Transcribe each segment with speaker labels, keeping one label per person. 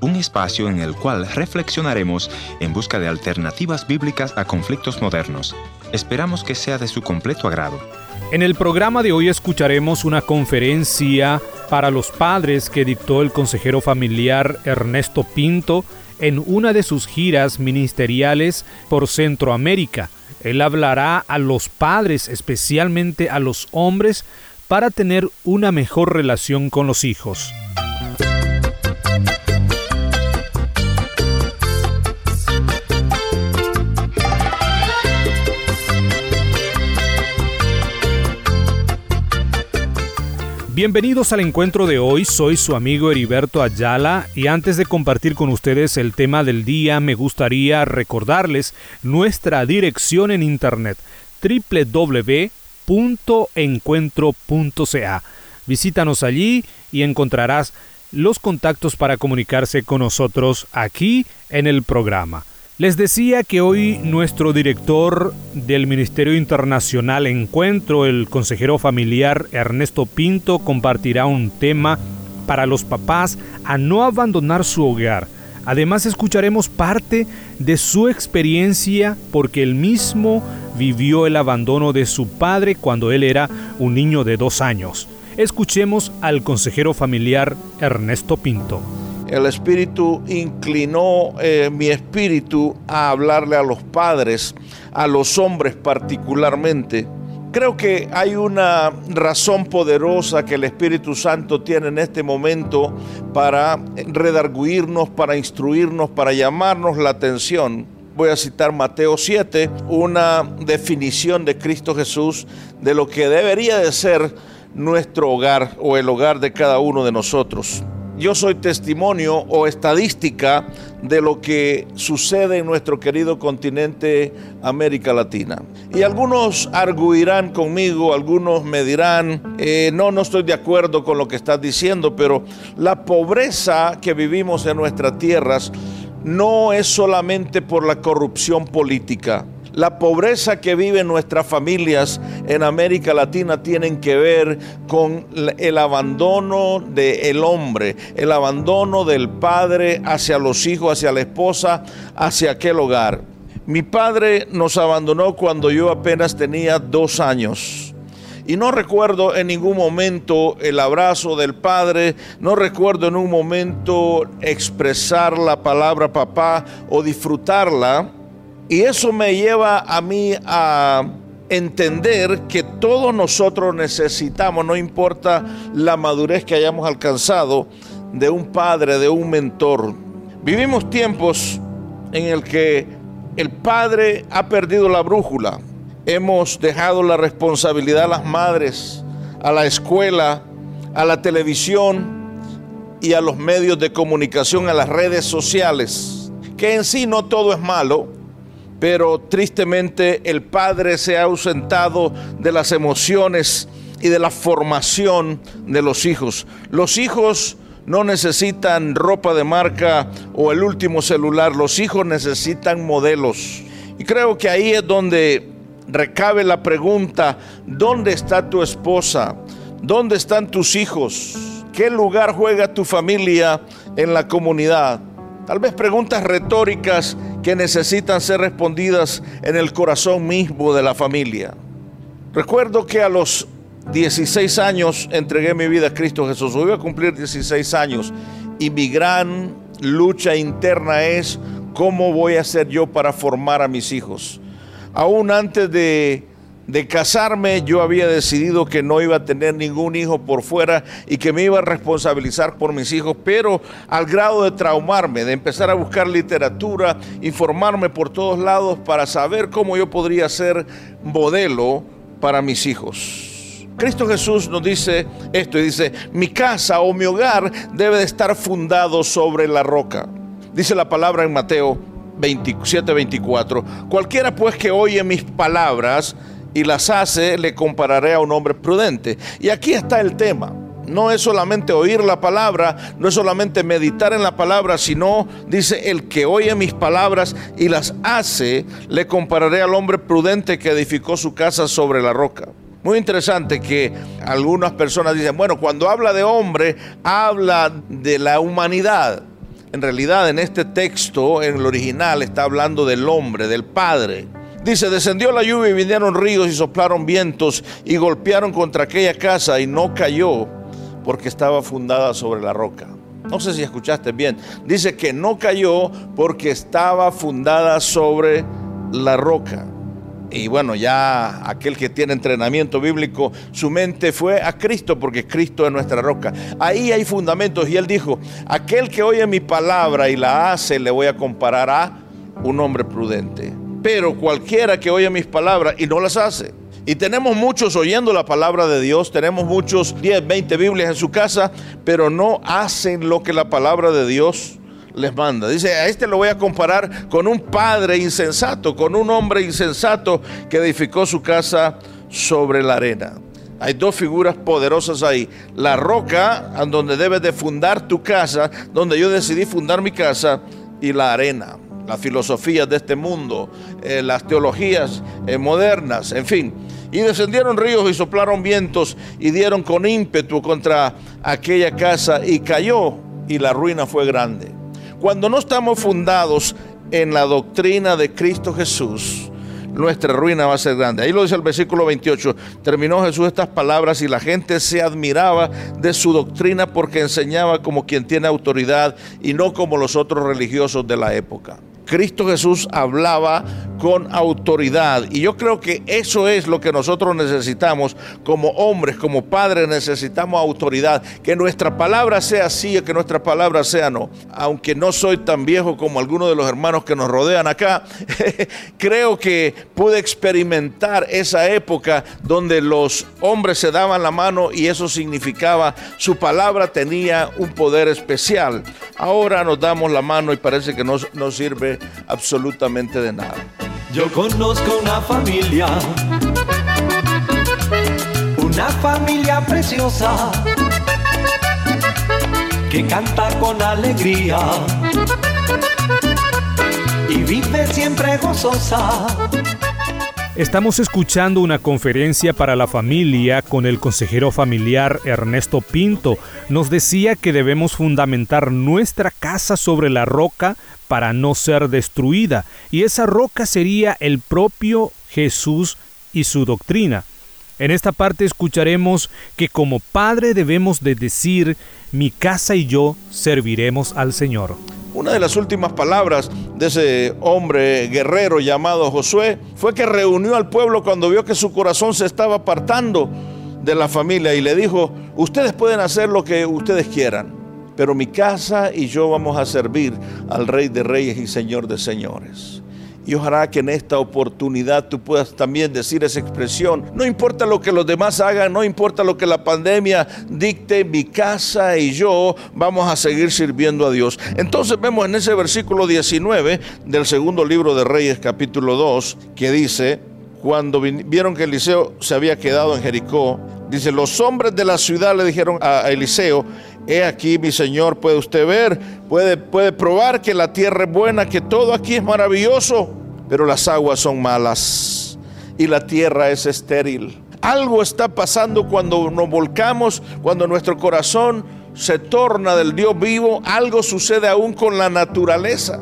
Speaker 1: Un espacio en el cual reflexionaremos en busca de alternativas bíblicas a conflictos modernos. Esperamos que sea de su completo agrado.
Speaker 2: En el programa de hoy escucharemos una conferencia para los padres que dictó el consejero familiar Ernesto Pinto en una de sus giras ministeriales por Centroamérica. Él hablará a los padres, especialmente a los hombres, para tener una mejor relación con los hijos. Bienvenidos al encuentro de hoy, soy su amigo Heriberto Ayala y antes de compartir con ustedes el tema del día me gustaría recordarles nuestra dirección en internet www.encuentro.ca. Visítanos allí y encontrarás los contactos para comunicarse con nosotros aquí en el programa. Les decía que hoy nuestro director del Ministerio Internacional Encuentro, el consejero familiar Ernesto Pinto, compartirá un tema para los papás a no abandonar su hogar. Además escucharemos parte de su experiencia porque él mismo vivió el abandono de su padre cuando él era un niño de dos años. Escuchemos al consejero familiar Ernesto Pinto
Speaker 3: el Espíritu inclinó eh, mi espíritu a hablarle a los padres, a los hombres particularmente. Creo que hay una razón poderosa que el Espíritu Santo tiene en este momento para redarguirnos, para instruirnos, para llamarnos la atención. Voy a citar Mateo 7, una definición de Cristo Jesús de lo que debería de ser nuestro hogar o el hogar de cada uno de nosotros yo soy testimonio o estadística de lo que sucede en nuestro querido continente América Latina. Y algunos arguirán conmigo, algunos me dirán, eh, no, no estoy de acuerdo con lo que estás diciendo, pero la pobreza que vivimos en nuestras tierras no es solamente por la corrupción política la pobreza que viven nuestras familias en América Latina tienen que ver con el abandono del hombre, el abandono del padre hacia los hijos, hacia la esposa, hacia aquel hogar. Mi padre nos abandonó cuando yo apenas tenía dos años. Y no recuerdo en ningún momento el abrazo del padre, no recuerdo en un momento expresar la palabra papá o disfrutarla. Y eso me lleva a mí a entender que todos nosotros necesitamos, no importa la madurez que hayamos alcanzado, de un padre, de un mentor. Vivimos tiempos en el que el padre ha perdido la brújula. Hemos dejado la responsabilidad a las madres, a la escuela, a la televisión y a los medios de comunicación, a las redes sociales. Que en sí no todo es malo, pero tristemente el padre se ha ausentado de las emociones y de la formación de los hijos. Los hijos no necesitan ropa de marca o el último celular, los hijos necesitan modelos. Y creo que ahí es donde recabe la pregunta, ¿dónde está tu esposa? ¿Dónde están tus hijos? ¿Qué lugar juega tu familia en la comunidad? Tal vez preguntas retóricas que necesitan ser respondidas en el corazón mismo de la familia. Recuerdo que a los 16 años entregué mi vida a Cristo Jesús. Voy a cumplir 16 años y mi gran lucha interna es cómo voy a hacer yo para formar a mis hijos. Aún antes de de casarme, yo había decidido que no iba a tener ningún hijo por fuera y que me iba a responsabilizar por mis hijos, pero al grado de traumarme, de empezar a buscar literatura, informarme por todos lados para saber cómo yo podría ser modelo para mis hijos. Cristo Jesús nos dice esto y dice, mi casa o mi hogar debe de estar fundado sobre la roca. Dice la palabra en Mateo 27, 24. Cualquiera pues que oye mis palabras, y las hace, le compararé a un hombre prudente. Y aquí está el tema. No es solamente oír la palabra, no es solamente meditar en la palabra, sino dice, el que oye mis palabras y las hace, le compararé al hombre prudente que edificó su casa sobre la roca. Muy interesante que algunas personas dicen, bueno, cuando habla de hombre, habla de la humanidad. En realidad, en este texto, en el original, está hablando del hombre, del Padre. Dice, descendió la lluvia y vinieron ríos y soplaron vientos y golpearon contra aquella casa y no cayó porque estaba fundada sobre la roca. No sé si escuchaste bien. Dice que no cayó porque estaba fundada sobre la roca. Y bueno, ya aquel que tiene entrenamiento bíblico, su mente fue a Cristo porque Cristo es nuestra roca. Ahí hay fundamentos y él dijo, aquel que oye mi palabra y la hace, le voy a comparar a un hombre prudente. Pero cualquiera que oye mis palabras y no las hace. Y tenemos muchos oyendo la palabra de Dios, tenemos muchos 10, 20 Biblias en su casa, pero no hacen lo que la palabra de Dios les manda. Dice, a este lo voy a comparar con un padre insensato, con un hombre insensato que edificó su casa sobre la arena. Hay dos figuras poderosas ahí. La roca, donde debes de fundar tu casa, donde yo decidí fundar mi casa, y la arena, las filosofías de este mundo, eh, las teologías eh, modernas, en fin. Y descendieron ríos y soplaron vientos y dieron con ímpetu contra aquella casa y cayó y la ruina fue grande. Cuando no estamos fundados en la doctrina de Cristo Jesús, nuestra ruina va a ser grande. Ahí lo dice el versículo 28. Terminó Jesús estas palabras y la gente se admiraba de su doctrina porque enseñaba como quien tiene autoridad y no como los otros religiosos de la época. Cristo Jesús hablaba con autoridad. Y yo creo que eso es lo que nosotros necesitamos como hombres, como padres, necesitamos autoridad. Que nuestra palabra sea sí, que nuestra palabra sea no. Aunque no soy tan viejo como algunos de los hermanos que nos rodean acá, creo que pude experimentar esa época donde los hombres se daban la mano y eso significaba su palabra tenía un poder especial. Ahora nos damos la mano y parece que no nos sirve absolutamente de nada.
Speaker 4: Yo conozco una familia, una familia preciosa, que canta con alegría y vive siempre gozosa.
Speaker 2: Estamos escuchando una conferencia para la familia con el consejero familiar Ernesto Pinto. Nos decía que debemos fundamentar nuestra casa sobre la roca para no ser destruida, y esa roca sería el propio Jesús y su doctrina. En esta parte escucharemos que como padre debemos de decir, mi casa y yo serviremos al Señor.
Speaker 3: Una de las últimas palabras de ese hombre guerrero llamado Josué fue que reunió al pueblo cuando vio que su corazón se estaba apartando de la familia y le dijo, ustedes pueden hacer lo que ustedes quieran, pero mi casa y yo vamos a servir al Rey de Reyes y Señor de Señores. Y ojalá que en esta oportunidad tú puedas también decir esa expresión. No importa lo que los demás hagan, no importa lo que la pandemia dicte, mi casa y yo vamos a seguir sirviendo a Dios. Entonces vemos en ese versículo 19 del segundo libro de Reyes capítulo 2 que dice, cuando vieron que Eliseo se había quedado en Jericó, dice, los hombres de la ciudad le dijeron a Eliseo, He aquí, mi Señor, puede usted ver, puede, puede probar que la tierra es buena, que todo aquí es maravilloso, pero las aguas son malas y la tierra es estéril. Algo está pasando cuando nos volcamos, cuando nuestro corazón se torna del Dios vivo, algo sucede aún con la naturaleza.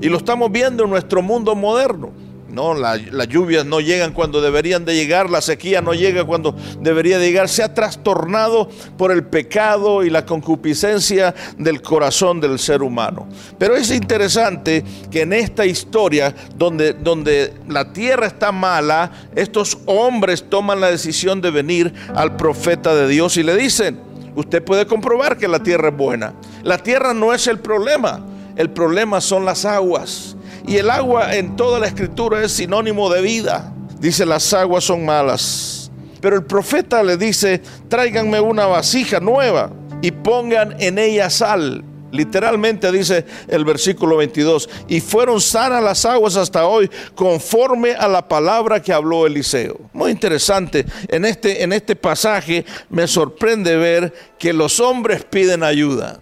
Speaker 3: Y lo estamos viendo en nuestro mundo moderno. No, las lluvias no llegan cuando deberían de llegar, la sequía no llega cuando debería de llegar. Se ha trastornado por el pecado y la concupiscencia del corazón del ser humano. Pero es interesante que en esta historia, donde, donde la tierra está mala, estos hombres toman la decisión de venir al profeta de Dios y le dicen, usted puede comprobar que la tierra es buena. La tierra no es el problema, el problema son las aguas. Y el agua en toda la escritura es sinónimo de vida. Dice, las aguas son malas. Pero el profeta le dice, tráiganme una vasija nueva y pongan en ella sal. Literalmente dice el versículo 22, y fueron sanas las aguas hasta hoy conforme a la palabra que habló Eliseo. Muy interesante, en este, en este pasaje me sorprende ver que los hombres piden ayuda.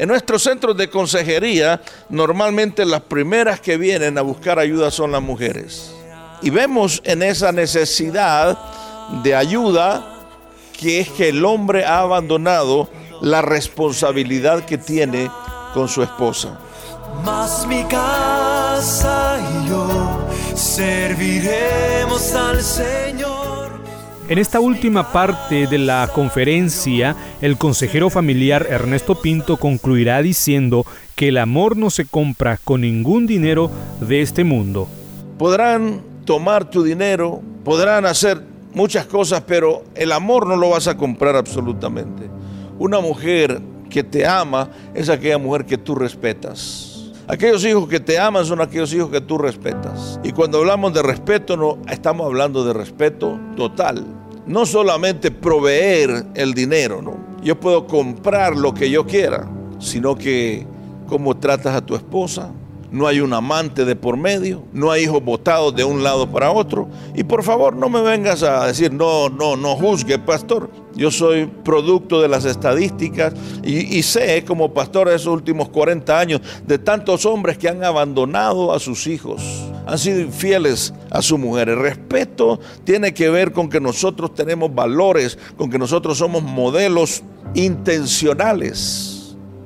Speaker 3: En nuestros centros de consejería, normalmente las primeras que vienen a buscar ayuda son las mujeres. Y vemos en esa necesidad de ayuda, que es que el hombre ha abandonado la responsabilidad que tiene con su esposa.
Speaker 4: Mas mi casa y yo serviremos al Señor.
Speaker 2: En esta última parte de la conferencia, el consejero familiar Ernesto Pinto concluirá diciendo que el amor no se compra con ningún dinero de este mundo.
Speaker 3: Podrán tomar tu dinero, podrán hacer muchas cosas, pero el amor no lo vas a comprar absolutamente. Una mujer que te ama es aquella mujer que tú respetas. Aquellos hijos que te aman son aquellos hijos que tú respetas. Y cuando hablamos de respeto, no estamos hablando de respeto total. No solamente proveer el dinero, ¿no? Yo puedo comprar lo que yo quiera, sino que cómo tratas a tu esposa, no hay un amante de por medio, no hay hijos botados de un lado para otro. Y por favor, no me vengas a decir, no, no, no juzgue, pastor. Yo soy producto de las estadísticas y, sé como pastor de esos últimos 40 años de tantos hombres que han abandonado a sus hijos, han sido infieles a su mujer. El respeto tiene que ver con que nosotros tenemos valores, con que nosotros somos modelos intencionales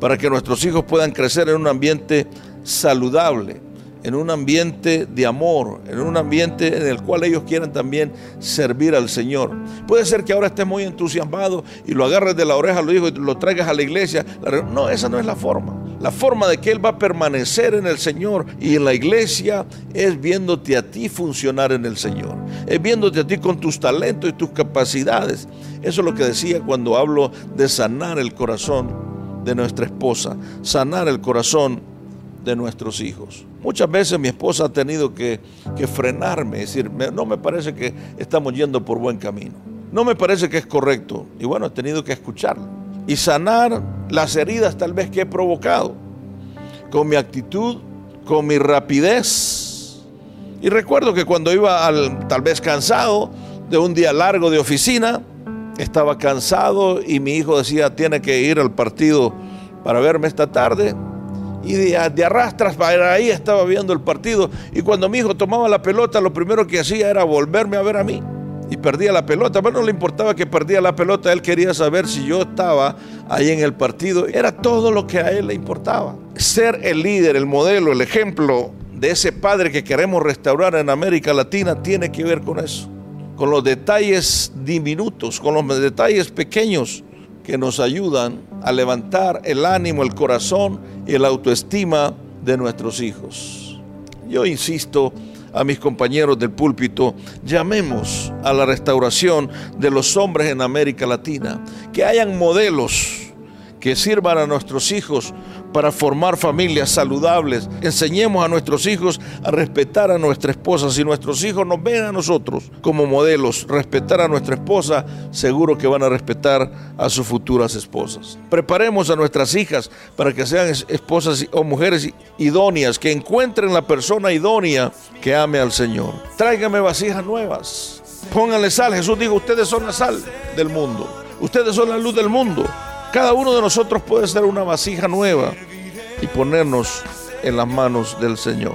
Speaker 3: para que nuestros hijos puedan crecer en un ambiente saludable, en un ambiente de amor, en un ambiente en el cual ellos quieran también servir al Señor. Puede ser que ahora estés muy entusiasmado y lo agarres de la oreja a los hijos y lo traigas a la iglesia. No, esa no es la forma. La forma de que Él va a permanecer en el Señor y en la iglesia es viéndote a ti funcionar en el Señor. Es viéndote a ti con tus talentos y tus capacidades. Eso es lo que decía cuando hablo de sanar el corazón de nuestra esposa, sanar el corazón de nuestros hijos. Muchas veces mi esposa ha tenido que, frenarme, decir, no me parece que estamos yendo por buen camino, no me parece que es correcto. Y bueno, he tenido que escucharla y sanar las heridas tal vez que he provocado con mi actitud, con mi rapidez. Y recuerdo que cuando iba al, tal vez cansado de un día largo de oficina, estaba cansado y mi hijo decía, tiene que ir al partido para verme esta tarde y de, arrastras para ahí estaba viendo el partido. Y cuando mi hijo tomaba la pelota, lo primero que hacía era volverme a ver a mí. Y perdía la pelota. Pero no le importaba que perdía la pelota, él quería saber si yo estaba ahí en el partido. Era todo lo que a él le importaba. Ser el líder, el modelo, el ejemplo de ese padre que queremos restaurar en América Latina tiene que ver con eso. Con los detalles diminutos, con los detalles pequeños que nos ayudan a levantar el ánimo, el corazón y la autoestima de nuestros hijos. Yo insisto a mis compañeros del púlpito, llamemos a la restauración de los hombres en América Latina, que hayan modelos que sirvan a nuestros hijos para formar familias saludables. Enseñemos a nuestros hijos a respetar a nuestra esposa. Si nuestros hijos nos ven a nosotros como modelos, respetar a nuestra esposa, seguro que van a respetar a sus futuras esposas. Preparemos a nuestras hijas para que sean esposas o mujeres idóneas, que encuentren la persona idónea que ame al Señor. Tráigame vasijas nuevas. Pónganle sal. Jesús dijo, ustedes son la sal del mundo. Ustedes son la luz del mundo. Cada uno de nosotros puede ser una vasija nueva y ponernos en las manos del
Speaker 4: Señor.